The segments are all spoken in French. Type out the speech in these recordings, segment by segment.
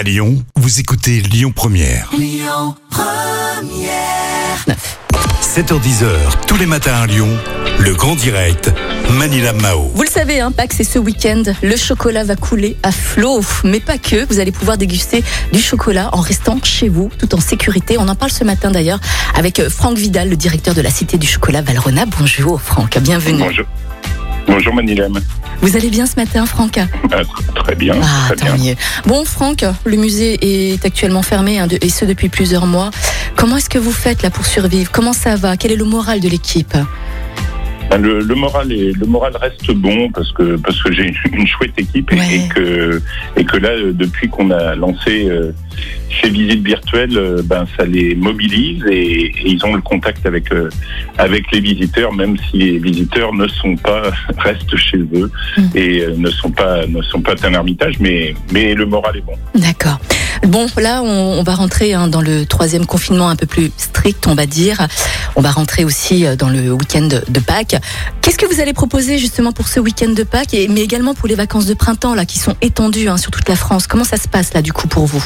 À Lyon, vous écoutez Lyon Première. 7h10h, tous les matins à Lyon, le grand direct, Manila Mao. Vous le savez, hein, Pâques, c'est ce week-end. Le chocolat va couler à flot. Mais pas que. Vous allez pouvoir déguster du chocolat en restant chez vous, tout en sécurité. On en parle ce matin d'ailleurs avec euh, Franck Vidal, le directeur de la Cité du Chocolat Valrona. Bonjour Franck, bienvenue. Bonjour. Bonjour Manilem. Vous allez bien ce matin, Franck? Tr- très bien. Ah, très tant bien. mieux. Bon, Franck, le musée est actuellement fermé, hein, de- et ce depuis plusieurs mois. Comment est-ce que vous faites là pour survivre? Comment ça va? Quel est le moral de l'équipe? Le, le moral est, le moral reste bon parce que parce que j'ai une chouette équipe et, Ouais. et que et que là euh, depuis qu'on a lancé euh, ces visites virtuelles, euh, ben ça les mobilise et, et ils ont le contact avec euh, avec les visiteurs, même si les visiteurs ne sont pas restent chez eux Mm. et ne sont pas ne sont pas un ermitage, mais mais le moral est bon. D'accord. Bon, là, on, va rentrer hein, dans le troisième confinement un peu plus strict, on va dire. On va rentrer aussi euh, dans le week-end de Pâques. Qu'est-ce que vous allez proposer justement pour ce week-end de Pâques, mais également pour les vacances de printemps là, qui sont étendues hein, sur toute la France? Comment ça se passe là, du coup, pour vous?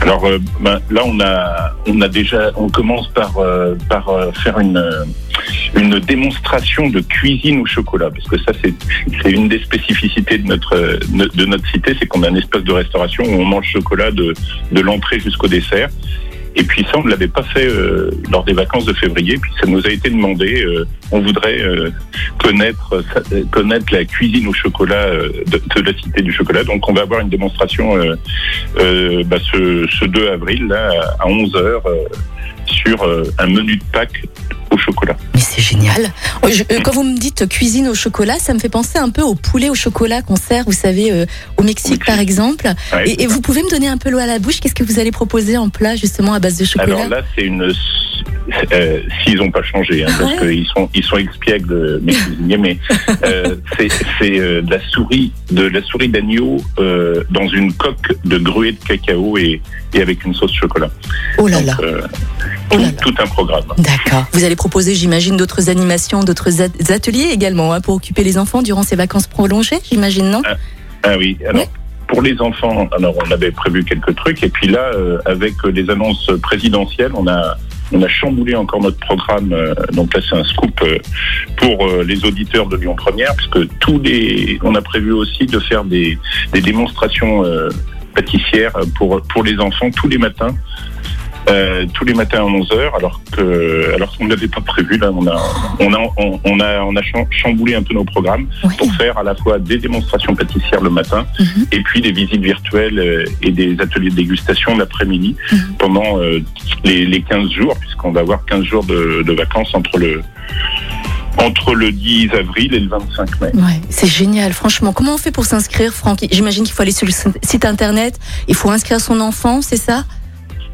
Alors euh, ben, là, on a, on a déjà, on commence par, euh, faire une, une démonstration de cuisine au chocolat, parce que ça, c'est, une des spécificités de notre, de notre cité, c'est qu'on a un espace de restauration où on mange chocolat de, de l'entrée jusqu'au dessert. Et puis ça, on ne l'avait pas fait euh, lors des vacances de février. Puis ça nous a été demandé. euh, on voudrait euh, connaître connaître la cuisine au chocolat de, la cité du chocolat. Donc on va avoir une démonstration bah, ce, ce 2 avril là à 11 h sur un menu de Pâques au chocolat. C'est génial. Oh, je- euh, quand vous me dites cuisine au chocolat, ça me fait penser un peu au poulet au chocolat qu'on sert, vous savez, euh, au Mexique Mexique. par exemple. Ouais. Et, et vous pouvez me donner un peu l'eau à la bouche? Qu'est-ce que vous allez proposer en plat justement à base de chocolat? Alors là, c'est une. Euh, S'ils n'ont pas changé, hein, parce Ouais. qu'ils sont ils sont expiègles euh, mes cuisiniers, mais euh, c'est c'est euh, de la souris de la souris d'agneau euh, dans une coque de gruée de cacao et, et avec une sauce chocolat. Oh là Donc, là. Oh tout, un programme. D'accord. Vous allez proposer, j'imagine, d'autres animations, d'autres at- ateliers également hein, pour occuper les enfants durant ces vacances prolongées, j'imagine, non? Ah oui. Alors. Pour les enfants, alors on avait prévu quelques trucs et puis là, euh, avec euh, les annonces présidentielles, on a on a chamboulé encore notre programme. euh, donc là, c'est un scoop euh, pour euh, les auditeurs de Lyon Première, puisque tous les, on a prévu aussi de faire des, des démonstrations euh, pâtissières pour pour les enfants tous les matins. Euh, tous les matins à 11 h alors que alors qu'on ne l'avait pas prévu là on a on a on, on a on a cham- chamboulé un peu nos programmes Ouais. pour faire à la fois des démonstrations pâtissières le matin Mhm. et puis des visites virtuelles euh, et des ateliers de dégustation l'après-midi Mhm. pendant euh, les, les 15 jours, puisqu'on va avoir 15 jours de, de vacances entre le, entre le 10 avril et le 25 mai. Ouais, c'est génial, franchement. Comment on fait pour s'inscrire, Franck J'imagine qu'il faut aller sur le site internet, il faut inscrire son enfant, c'est ça?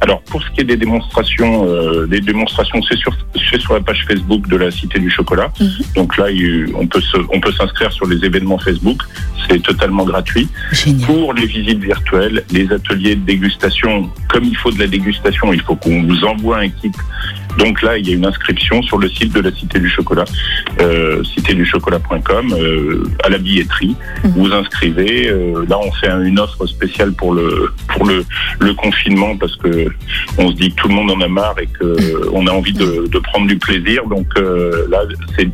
Alors pour ce qui est des démonstrations, euh, des démonstrations, c'est sur, c'est sur la page Facebook de la Cité du Chocolat. Mhm. Donc là, il- on peut se, on peut s'inscrire sur les événements Facebook. C'est totalement gratuit. Génial. Pour les visites virtuelles, les ateliers de dégustation, comme il faut de la dégustation, il faut qu'on vous envoie un kit. Donc là, il y a une inscription sur le site de la Cité du Chocolat, euh, citéduchocolat.com, euh, à la billetterie. Mhm. Vous inscrivez. euh, là, on fait un- une offre spéciale pour le pour le, le confinement parce que on se dit que tout le monde en a marre et que on a envie de, de prendre du plaisir. Donc euh, là, c'est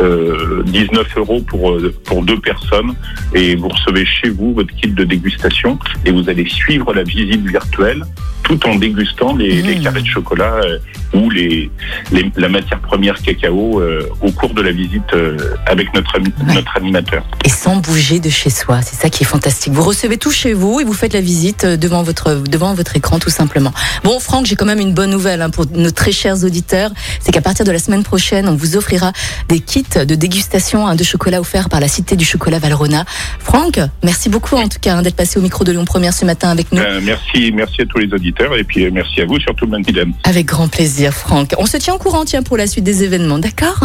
euh, 19 euros pour euh, pour deux personnes et vous recevez chez vous votre kit de dégustation et vous allez suivre la visite virtuelle tout en dégustant les, Mmh. les carrés de chocolat euh, ou les, les- la matière première cacao euh, au cours de la visite euh, avec notre, Ouais. notre animateur. Et sans bouger de chez soi, c'est ça qui est fantastique. Vous recevez tout chez vous et vous faites la visite euh, devant votre devant votre écran tout simplement. Bon, Franck, j'ai quand même une bonne nouvelle hein, pour nos très chers auditeurs, c'est qu'à partir de la semaine prochaine, on vous offrira des kits de dégustation hein, de chocolat offerts par la Cité du Chocolat Valrona. Franck, merci beaucoup en tout cas hein, d'être passé au micro de Lyon Première ce matin avec nous. Euh, merci, merci à tous les auditeurs et puis merci à vous surtout Mandy Avec grand plaisir. Plaisir, Franck. On se tient au courant, tiens, pour la suite des événements, d'accord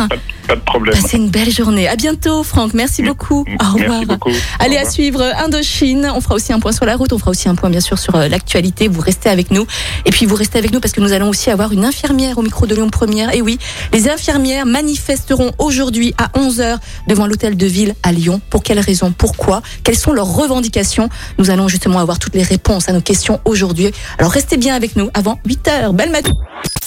Pas de problème. Passez une belle journée. À bientôt, Franck. Merci beaucoup. Au revoir. Merci beaucoup. Allez Au à suivre Indochine. On fera aussi un point sur la route. On fera aussi un point, bien sûr, sur euh, l'actualité. Vous restez avec nous. Et puis, vous restez avec nous parce que nous allons aussi avoir une infirmière au micro de Lyon Première. Et oui, les infirmières manifesteront aujourd'hui à 11h devant l'hôtel de ville à Lyon. Pour quelles raisons Pourquoi? Quelles sont leurs revendications? Nous allons justement avoir toutes les réponses à nos questions aujourd'hui. Alors, restez bien avec nous avant 8h. Belle matinée.